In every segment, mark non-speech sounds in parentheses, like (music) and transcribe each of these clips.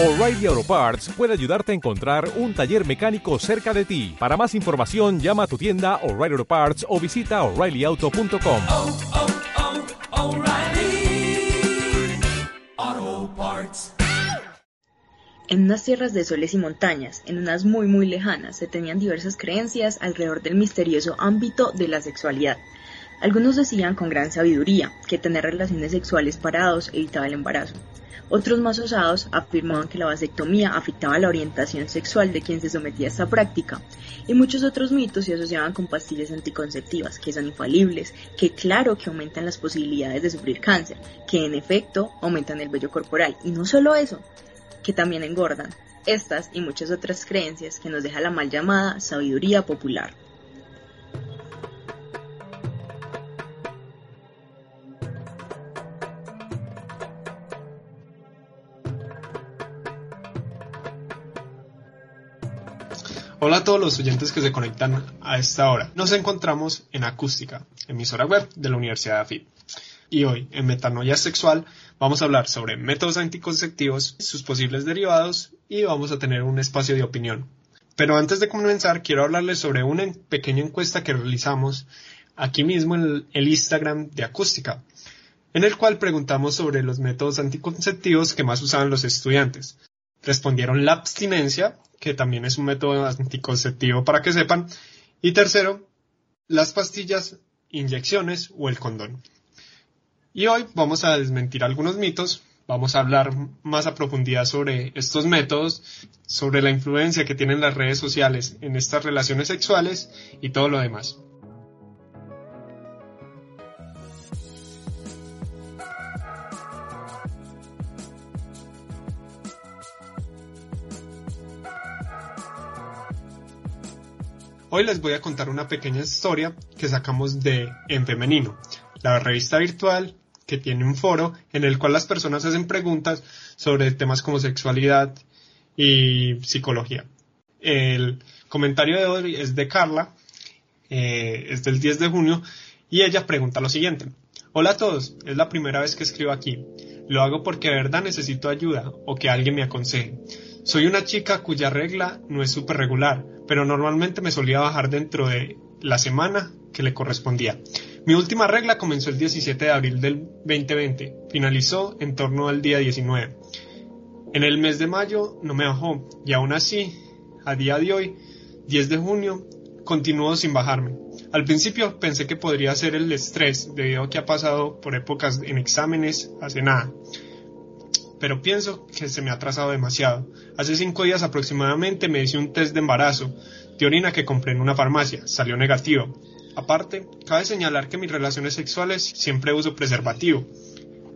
O'Reilly Auto Parts puede ayudarte a encontrar un taller mecánico cerca de ti. Para más información, llama a tu tienda O'Reilly Auto Parts o visita oreillyauto.com. oh, oh, Parts. En unas tierras de soles y montañas, en unas muy muy lejanas, se tenían diversas creencias alrededor del misterioso ámbito de la sexualidad. Algunos decían con gran sabiduría que tener relaciones sexuales parados evitaba el embarazo. Otros más osados afirmaban que la vasectomía afectaba la orientación sexual de quien se sometía a esta práctica, y muchos otros mitos se asociaban con pastillas anticonceptivas, que son infalibles, que claro que aumentan las posibilidades de sufrir cáncer, que en efecto aumentan el vello corporal, y no solo eso, que también engordan. Estas y muchas otras creencias que nos deja la mal llamada sabiduría popular. Hola a todos los oyentes que se conectan a esta hora. Nos encontramos en Acústica, emisora web de la Universidad de AFIP. Y hoy, en Metanoia Sexual, vamos a hablar sobre métodos anticonceptivos, sus posibles derivados y vamos a tener un espacio de opinión. Pero antes de comenzar, quiero hablarles sobre una pequeña encuesta que realizamos aquí mismo en el Instagram de Acústica, en el cual preguntamos sobre los métodos anticonceptivos que más usaban los estudiantes. Respondieron la abstinencia, que también es un método anticonceptivo para que sepan. Y tercero, las pastillas, inyecciones o el condón. Y hoy vamos a desmentir algunos mitos, vamos a hablar más a profundidad sobre estos métodos, sobre la influencia que tienen las redes sociales en estas relaciones sexuales y todo lo demás. Hoy les voy a contar una pequeña historia que sacamos de En Femenino, la revista virtual que tiene un foro en el cual las personas hacen preguntas sobre temas como sexualidad y psicología. El comentario de hoy es de Carla, eh, es del 10 de junio, y ella pregunta lo siguiente. Hola a todos, es la primera vez que escribo aquí. Lo hago porque de verdad necesito ayuda o que alguien me aconseje. Soy una chica cuya regla no es súper regular, pero normalmente me solía bajar dentro de la semana que le correspondía. Mi última regla comenzó el 17 de abril del 2020, finalizó en torno al día 19. En el mes de mayo no me bajó y aún así, a día de hoy, 10 de junio, continuó sin bajarme. Al principio pensé que podría ser el estrés debido a que ha pasado por épocas en exámenes hace nada pero pienso que se me ha atrasado demasiado. Hace cinco días aproximadamente me hice un test de embarazo de orina que compré en una farmacia. Salió negativo. Aparte, cabe señalar que mis relaciones sexuales siempre uso preservativo.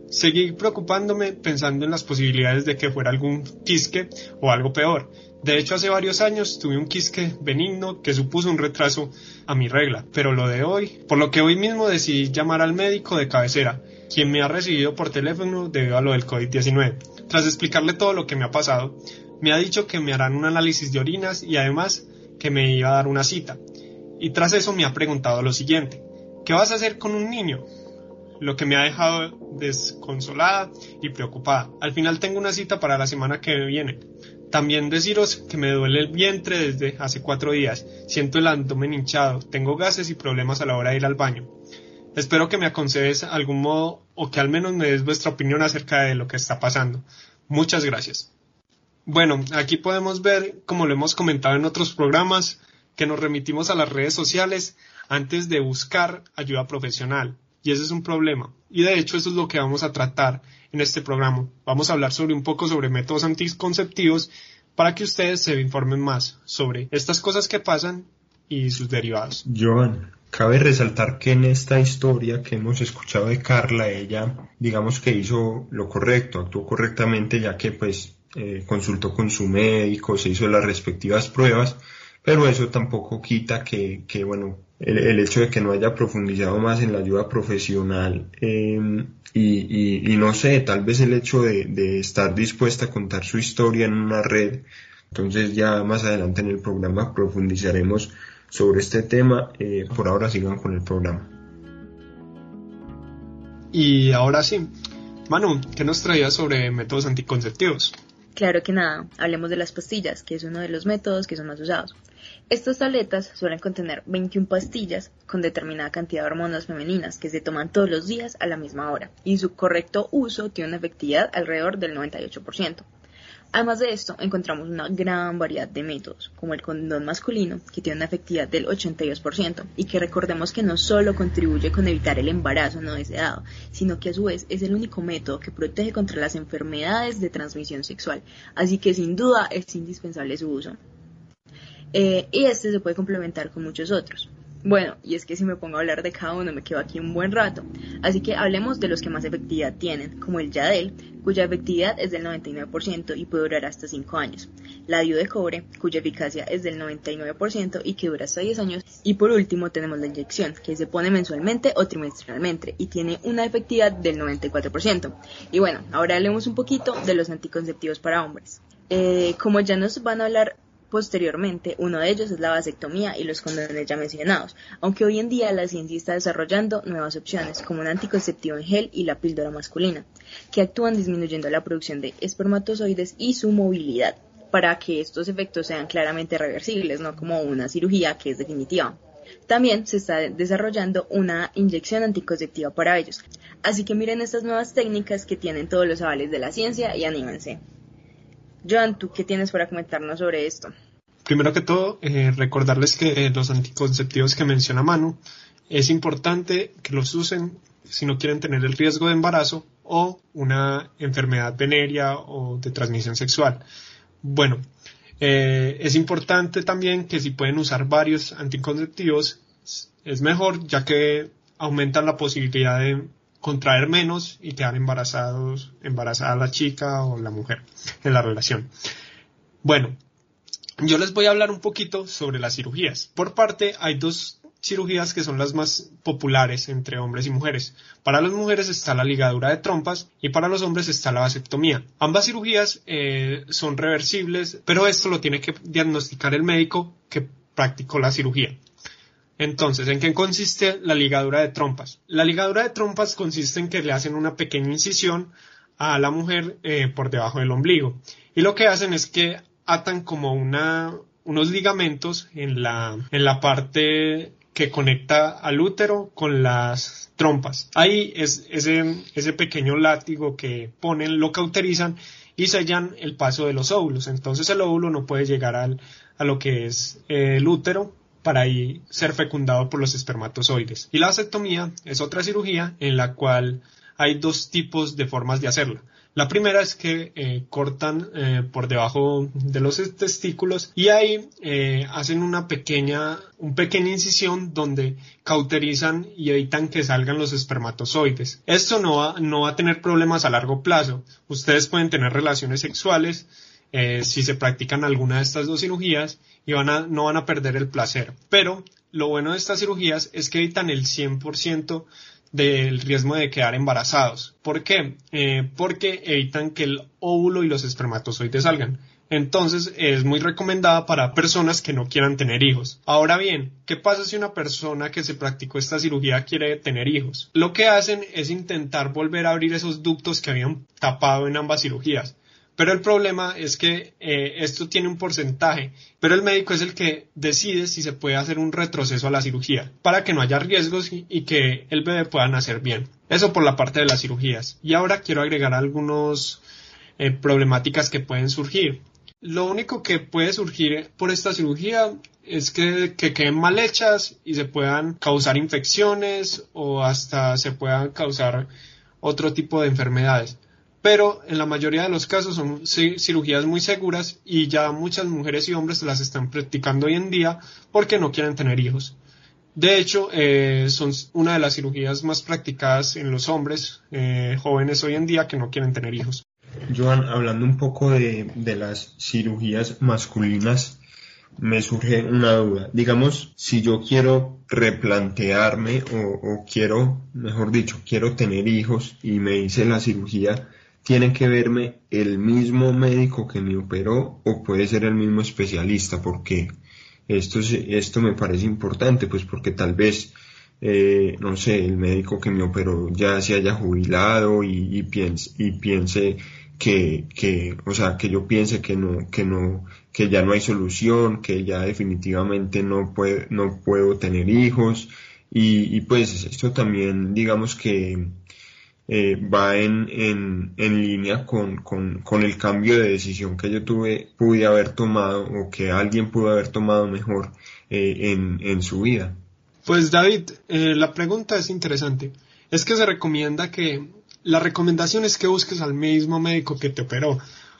Seguí preocupándome pensando en las posibilidades de que fuera algún quisque o algo peor. De hecho, hace varios años tuve un quisque benigno que supuso un retraso a mi regla, pero lo de hoy, por lo que hoy mismo decidí llamar al médico de cabecera, quien me ha recibido por teléfono debido a lo del COVID-19. Tras explicarle todo lo que me ha pasado, me ha dicho que me harán un análisis de orinas y además que me iba a dar una cita. Y tras eso me ha preguntado lo siguiente, ¿qué vas a hacer con un niño? Lo que me ha dejado desconsolada y preocupada. Al final tengo una cita para la semana que viene. También deciros que me duele el vientre desde hace cuatro días. Siento el abdomen hinchado, tengo gases y problemas a la hora de ir al baño. Espero que me aconsejes algún modo o que al menos me des vuestra opinión acerca de lo que está pasando. Muchas gracias. Bueno, aquí podemos ver, como lo hemos comentado en otros programas, que nos remitimos a las redes sociales antes de buscar ayuda profesional. Y ese es un problema. Y de hecho eso es lo que vamos a tratar en este programa. Vamos a hablar sobre un poco sobre métodos anticonceptivos para que ustedes se informen más sobre estas cosas que pasan y sus derivados. Joan, Cabe resaltar que en esta historia que hemos escuchado de Carla, ella digamos que hizo lo correcto, actuó correctamente ya que pues eh, consultó con su médico, se hizo las respectivas pruebas, pero eso tampoco quita que, que bueno, el, el, hecho de que no haya profundizado más en la ayuda profesional eh, y, y, y, no sé, tal vez el hecho de, de estar dispuesta a contar su historia en una red, entonces ya más adelante en el programa profundizaremos sobre este tema. Eh, por ahora sigan con el programa. Y ahora sí, Manu, ¿qué nos traías sobre métodos anticonceptivos? Claro que nada, hablemos de las pastillas, que es uno de los métodos que son más usados. Estas tabletas suelen contener 21 pastillas con determinada cantidad de hormonas femeninas que se toman todos los días a la misma hora y su correcto uso tiene una efectividad alrededor del 98%. Además de esto, encontramos una gran variedad de métodos, como el condón masculino, que tiene una efectividad del 82%, y que recordemos que no solo contribuye con evitar el embarazo no deseado, sino que a su vez es el único método que protege contra las enfermedades de transmisión sexual, así que sin duda es indispensable su uso. Eh, y este se puede complementar con muchos otros. Bueno, y es que si me pongo a hablar de cada uno me quedo aquí un buen rato. Así que hablemos de los que más efectividad tienen, como el Yadel, cuya efectividad es del 99% y puede durar hasta 5 años. La Dio de cobre, cuya eficacia es del 99% y que dura hasta 10 años. Y por último tenemos la inyección, que se pone mensualmente o trimestralmente y tiene una efectividad del 94%. Y bueno, ahora hablemos un poquito de los anticonceptivos para hombres. Eh, como ya nos van a hablar Posteriormente, uno de ellos es la vasectomía y los condones ya mencionados, aunque hoy en día la ciencia está desarrollando nuevas opciones, como un anticonceptivo en gel y la píldora masculina, que actúan disminuyendo la producción de espermatozoides y su movilidad, para que estos efectos sean claramente reversibles, no como una cirugía que es definitiva. También se está desarrollando una inyección anticonceptiva para ellos. Así que miren estas nuevas técnicas que tienen todos los avales de la ciencia y anímense. Joan, ¿tú qué tienes para comentarnos sobre esto? Primero que todo, eh, recordarles que eh, los anticonceptivos que menciona Manu, es importante que los usen si no quieren tener el riesgo de embarazo o una enfermedad venérea o de transmisión sexual. Bueno, eh, es importante también que si pueden usar varios anticonceptivos, es mejor ya que aumentan la posibilidad de contraer menos y quedar embarazados, embarazada la chica o la mujer en la relación. Bueno, yo les voy a hablar un poquito sobre las cirugías. Por parte, hay dos cirugías que son las más populares entre hombres y mujeres. Para las mujeres está la ligadura de trompas y para los hombres está la vasectomía. Ambas cirugías eh, son reversibles, pero esto lo tiene que diagnosticar el médico que practicó la cirugía. Entonces, ¿en qué consiste la ligadura de trompas? La ligadura de trompas consiste en que le hacen una pequeña incisión a la mujer eh, por debajo del ombligo. Y lo que hacen es que atan como unos ligamentos en la, parte que conecta al útero con las trompas. Ahí es ese, pequeño látigo que ponen, lo cauterizan y sellan el paso de los óvulos. Entonces el óvulo no puede llegar al, a lo que es el útero para ahí ser fecundado por los espermatozoides. Y la vasectomía es otra cirugía en la cual hay dos tipos de formas de hacerla. La primera es que eh, cortan eh, por debajo de los testículos y ahí eh, hacen una pequeña, un pequeña incisión donde cauterizan y evitan que salgan los espermatozoides. Esto no va, no va a tener problemas a largo plazo. Ustedes pueden tener relaciones sexuales si se practican alguna de estas dos cirugías y no van a perder el placer. Pero lo bueno de estas cirugías es que evitan el 100% del riesgo de quedar embarazados. ¿Por qué? Eh, porque evitan que el óvulo y los espermatozoides salgan. Entonces es muy recomendada para personas que no quieran tener hijos. Ahora bien, ¿qué pasa si una persona que se practicó esta cirugía quiere tener hijos? Lo que hacen es intentar volver a abrir esos ductos que habían tapado en ambas cirugías. Pero el problema es que eh, esto tiene un porcentaje, pero el médico es el que decide si se puede hacer un retroceso a la cirugía, para que no haya riesgos y, que el bebé pueda nacer bien. Eso por la parte de las cirugías. Y ahora quiero agregar algunas eh, problemáticas que pueden surgir. Lo único que puede surgir por esta cirugía es que, que, queden mal hechas y se puedan causar infecciones o hasta se puedan causar otro tipo de enfermedades pero en la mayoría de los casos son cirugías muy seguras y ya muchas mujeres y hombres las están practicando hoy en día porque no quieren tener hijos. De hecho, eh, son una de las cirugías más practicadas en los hombres eh, jóvenes hoy en día que no quieren tener hijos. Joan, hablando un poco de, las cirugías masculinas, me surge una duda. Digamos, si yo quiero replantearme o, o, quiero, mejor dicho, quiero tener hijos y me hice la cirugía, tiene que verme el mismo médico que me operó o puede ser el mismo especialista, porque esto, esto me parece importante, pues porque tal vez, eh, no sé, el médico que me operó ya se haya jubilado y, piense, y piense que, que, o sea, que yo piense que no, que no, que ya no hay solución, que ya definitivamente no puede, no puedo tener hijos. Y, y pues esto también, digamos que eh, va en, en, en línea con, con, con, el cambio de decisión que yo tuve, pude haber tomado o que alguien pudo haber tomado mejor eh, en, en su vida. Pues David, eh, la pregunta es interesante. Es que se recomienda que la recomendación es que busques al mismo médico que te operó.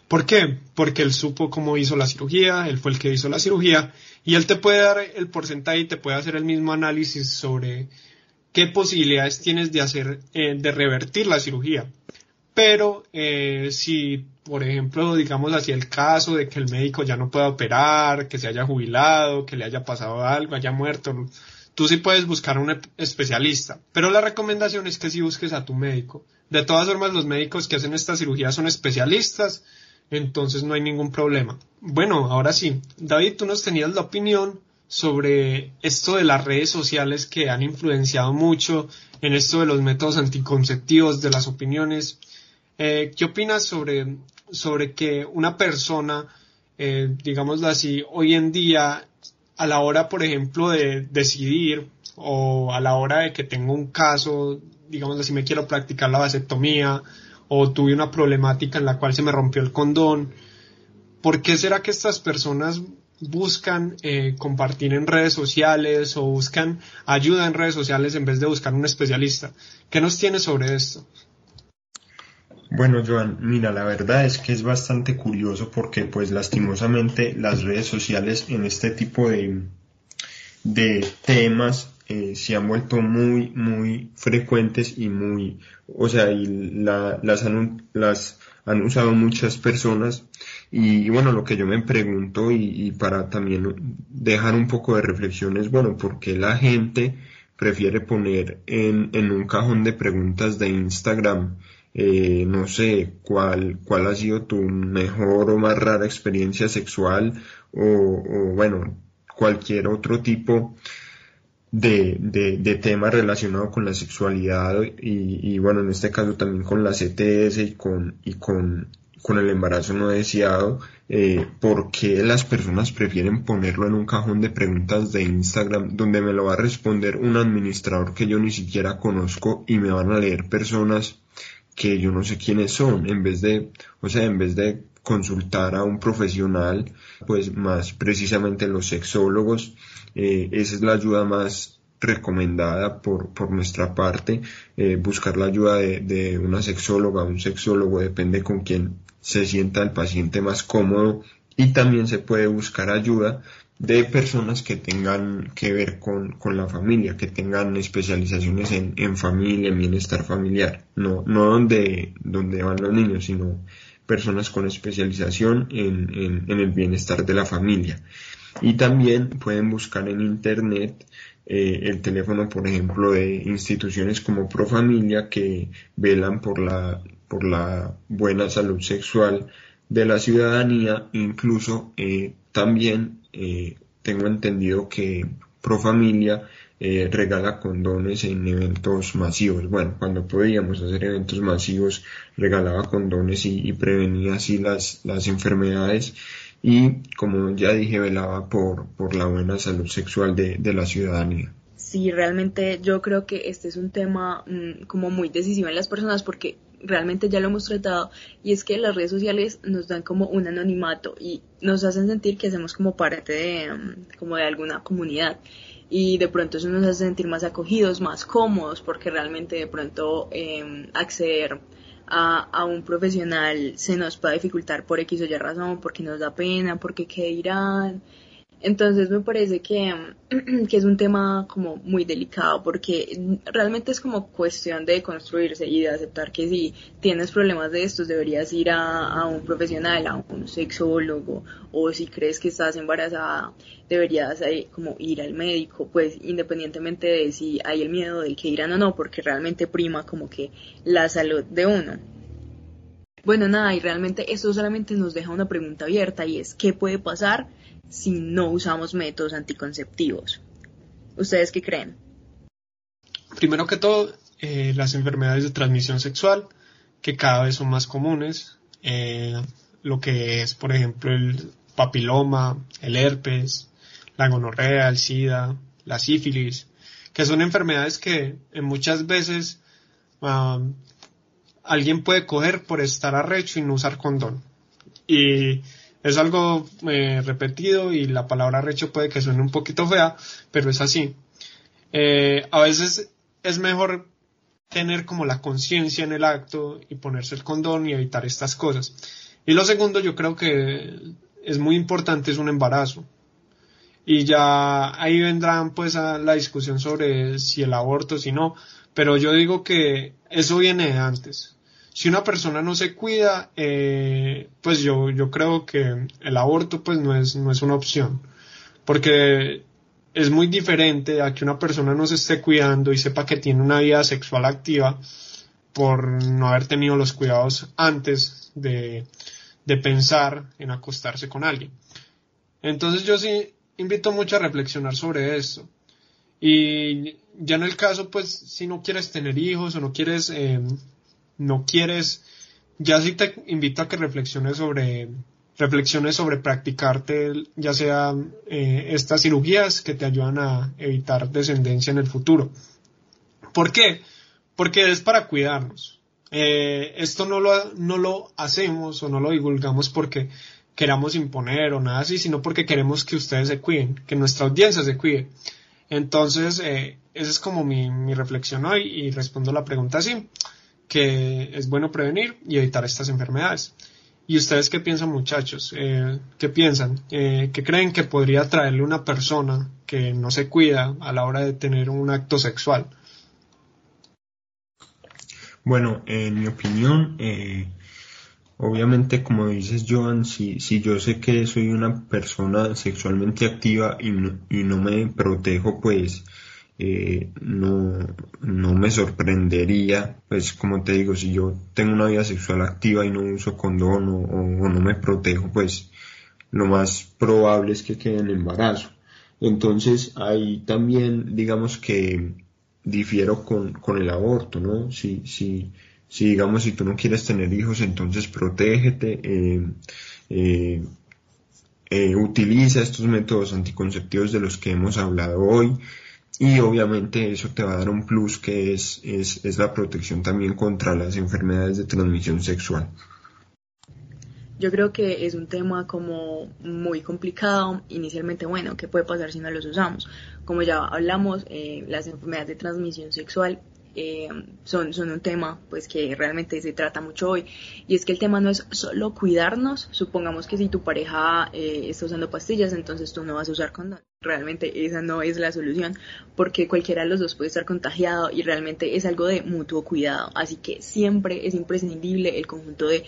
¿Por qué? Porque él supo cómo hizo la cirugía, él fue el que hizo la cirugía y él te puede dar el porcentaje y te puede hacer el mismo análisis sobre qué posibilidades tienes de hacer, eh, de revertir la cirugía. Pero eh, si, por ejemplo, digamos así el caso de que el médico ya no pueda operar, que se haya jubilado, que le haya pasado algo, haya muerto, tú sí puedes buscar un especialista. Pero la recomendación es que si busques a tu médico. De todas formas, los médicos que hacen esta cirugía son especialistas, entonces no hay ningún problema. Bueno, ahora sí, David, tú nos tenías la opinión sobre esto de las redes sociales que han influenciado mucho en esto de los métodos anticonceptivos, de las opiniones. Eh, ¿Qué opinas sobre, sobre que una persona, eh, digámoslo así, hoy en día, a la hora, por ejemplo, de decidir o a la hora de que tengo un caso, digamos si me quiero practicar la vasectomía o tuve una problemática en la cual se me rompió el condón, ¿por qué será que estas personas buscan eh, compartir en redes sociales o buscan ayuda en redes sociales en vez de buscar un especialista. ¿Qué nos tiene sobre esto? Bueno, Joan, mira, la verdad es que es bastante curioso porque pues lastimosamente las redes sociales en este tipo de, de temas eh, se han vuelto muy, muy frecuentes y muy, o sea, y la, las, las han usado muchas personas. Y, bueno, lo que yo me pregunto y, para también dejar un poco de reflexión es, bueno, ¿por qué la gente prefiere poner en, en un cajón de preguntas de Instagram, eh, no sé, cuál, cuál ha sido tu mejor o más rara experiencia sexual o, o bueno, cualquier otro tipo de, de, de tema relacionado con la sexualidad y, y, bueno, en este caso también con la CTS y con, y con, con el embarazo no deseado, eh, ¿por qué las personas prefieren ponerlo en un cajón de preguntas de Instagram donde me lo va a responder un administrador que yo ni siquiera conozco y me van a leer personas que yo no sé quiénes son, en vez de, o sea, en vez de consultar a un profesional, pues más precisamente los sexólogos, eh, esa es la ayuda más recomendada por, por nuestra parte, eh, buscar la ayuda de, una sexóloga, un sexólogo, depende con quién se sienta el paciente más cómodo y también se puede buscar ayuda de personas que tengan que ver con, con la familia, que tengan especializaciones en, en, familia, en bienestar familiar, no, no donde, donde van los niños, sino personas con especialización en, en el bienestar de la familia. Y también pueden buscar en internet eh, el teléfono, por ejemplo, de instituciones como Profamilia que velan por la por la buena salud sexual de la ciudadanía, incluso eh, también eh, tengo entendido que Profamilia eh, regala condones en eventos masivos. Bueno, cuando podíamos hacer eventos masivos, regalaba condones y, prevenía así las, las enfermedades y, como ya dije, velaba por, por la buena salud sexual de, de la ciudadanía. Sí, realmente yo creo que este es un tema mmm, como muy decisivo en las personas porque realmente ya lo hemos tratado y es que las redes sociales nos dan como un anonimato y nos hacen sentir que hacemos como parte de mm, como de alguna comunidad y de pronto eso nos hace sentir más acogidos, más cómodos porque realmente de pronto eh, acceder a, a, un profesional se nos puede dificultar por X o Y razón, porque nos da pena, porque qué dirán, entonces me parece que, (clears throat) que, es un tema como muy delicado porque realmente es como cuestión de construirse y de aceptar que si tienes problemas de estos deberías ir a, a, un profesional, a un sexólogo o si crees que estás embarazada deberías como ir al médico, pues independientemente de si hay el miedo de que irán o no, porque realmente prima como que la salud de uno. Bueno, nada, y realmente esto solamente nos deja una pregunta abierta y es, ¿qué puede pasar? Si no usamos métodos anticonceptivos. ¿Ustedes qué creen? Primero que todo, eh, las enfermedades de transmisión sexual, que cada vez son más comunes. eh, lo que es, por ejemplo, el papiloma, el herpes, la gonorrea, el sida, la sífilis, que son enfermedades que muchas veces um, alguien puede coger por estar arrecho y no usar condón. Y es algo eh, repetido y la palabra arrecho puede que suene un poquito fea, pero es así. Eh, a veces es mejor tener como la conciencia en el acto y ponerse el condón y evitar estas cosas. Y lo segundo, yo creo que es muy importante, es un embarazo. Y ya ahí vendrán pues a la discusión sobre si el aborto, si no, pero yo digo que eso viene de antes. Si una persona no se cuida, eh, pues yo, yo creo que el aborto pues no es, no es una opción. Porque es muy diferente a que una persona no se esté cuidando y sepa que tiene una vida sexual activa por no haber tenido los cuidados antes de, de pensar en acostarse con alguien. Entonces yo sí invito mucho a reflexionar sobre esto. Y ya en el caso, pues, si no quieres tener hijos o no quieres, eh, no quieres, ya sí te invito a que reflexiones sobre reflexiones sobre practicarte ya sea eh, estas cirugías que te ayudan a evitar descendencia en el futuro. ¿Por qué? Porque es para cuidarnos. Eh, esto no lo, no lo hacemos o no lo divulgamos porque queramos imponer o nada así, sino porque queremos que ustedes se cuiden, que nuestra audiencia se cuide. Entonces, eh, esa es como mi, mi reflexión hoy y respondo la pregunta así, que es bueno prevenir y evitar estas enfermedades. ¿Y ustedes qué piensan muchachos? Eh, ¿Qué piensan? Eh, ¿Qué creen que podría traerle una persona que no se cuida a la hora de tener un acto sexual? Bueno, en mi opinión, eh, obviamente como dices Joan, si, si yo sé que soy una persona sexualmente activa y y no me protejo, pues eh, no, no me sorprendería, pues como te digo, si yo tengo una vida sexual activa y no uso condón o, no me protejo, pues lo más probable es que quede en embarazo. Entonces ahí también digamos que difiero con, con el aborto, ¿no? Si, si, si digamos si tú no quieres tener hijos, entonces protégete, eh, eh, eh utiliza estos métodos anticonceptivos de los que hemos hablado hoy, y obviamente eso te va a dar un plus que es, es, es la protección también contra las enfermedades de transmisión sexual. Yo creo que es un tema como muy complicado. Inicialmente, bueno, ¿qué puede pasar si no los usamos? Como ya hablamos, eh, las enfermedades de transmisión sexual eh, son, son un tema pues que realmente se trata mucho hoy y es que el tema no es solo cuidarnos supongamos que si tu pareja eh, está usando pastillas entonces tú no vas a usar condón realmente esa no es la solución porque cualquiera de los dos puede estar contagiado y realmente es algo de mutuo cuidado así que siempre es imprescindible el conjunto de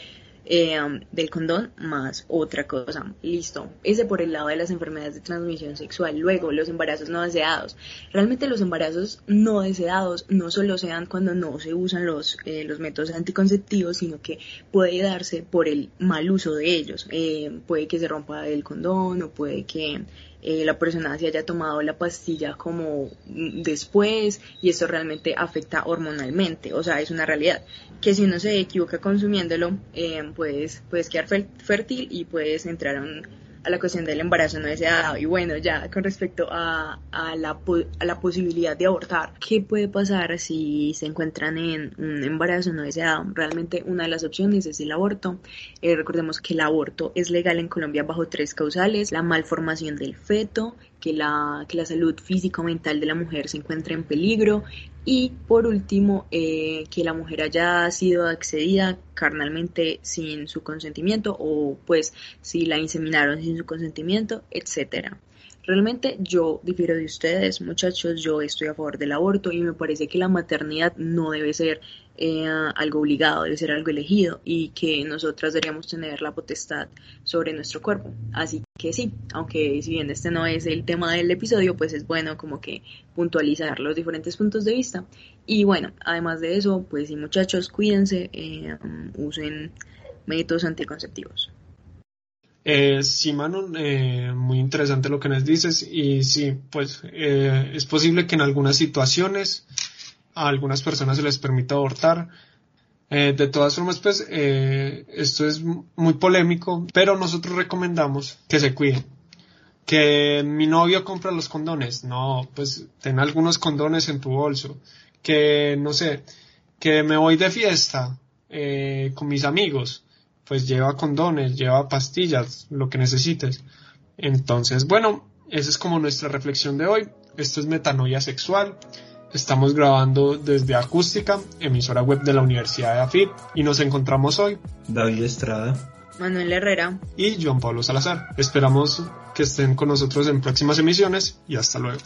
eh, del condón más otra cosa. Listo. Ese por el lado de las enfermedades de transmisión sexual. Luego, los embarazos no deseados. Realmente los embarazos no deseados no solo se dan cuando no se usan los, eh, los métodos anticonceptivos, sino que puede darse por el mal uso de ellos. Eh, puede que se rompa el condón o puede que eh, la persona se haya tomado la pastilla como después y esto realmente afecta hormonalmente, o sea, es una realidad. Que si uno se equivoca consumiéndolo, eh, puedes, puedes quedar fértil y puedes entrar a un a la cuestión del embarazo no deseado. Y bueno, ya con respecto a, a, la, a la posibilidad de abortar, ¿qué puede pasar si se encuentran en un embarazo no deseado? Realmente una de las opciones es el aborto. Eh, recordemos que el aborto es legal en Colombia bajo tres causales, la malformación del feto, que la, que la salud físico-mental de la mujer se encuentra en peligro y por último eh, que la mujer haya sido accedida carnalmente sin su consentimiento o pues si la inseminaron sin su consentimiento, etcétera. Realmente yo difiero de ustedes, muchachos, yo estoy a favor del aborto y me parece que la maternidad no debe ser eh, algo obligado, debe ser algo elegido y que nosotras deberíamos tener la potestad sobre nuestro cuerpo. Así que sí, aunque si bien este no es el tema del episodio, pues es bueno como que puntualizar los diferentes puntos de vista. Y bueno, además de eso, pues sí muchachos, cuídense, eh, usen métodos anticonceptivos. Eh, sí, Manu, eh, muy interesante lo que nos dices y sí, pues eh, es posible que en algunas situaciones a algunas personas se les permita abortar. Eh, de todas formas, pues eh, esto es muy polémico, pero nosotros recomendamos que se cuiden. Que mi novio compra los condones, no, pues ten algunos condones en tu bolso. Que no sé, que me voy de fiesta eh, con mis amigos, pues lleva condones, lleva pastillas, lo que necesites. Entonces, bueno, esa es como nuestra reflexión de hoy. Esto es metanoia sexual. Estamos grabando desde Acústica, emisora web de la Universidad de AFIP, y nos encontramos hoy. David Estrada. Manuel Herrera. Y Juan Pablo Salazar. Esperamos que estén con nosotros en próximas emisiones y hasta luego.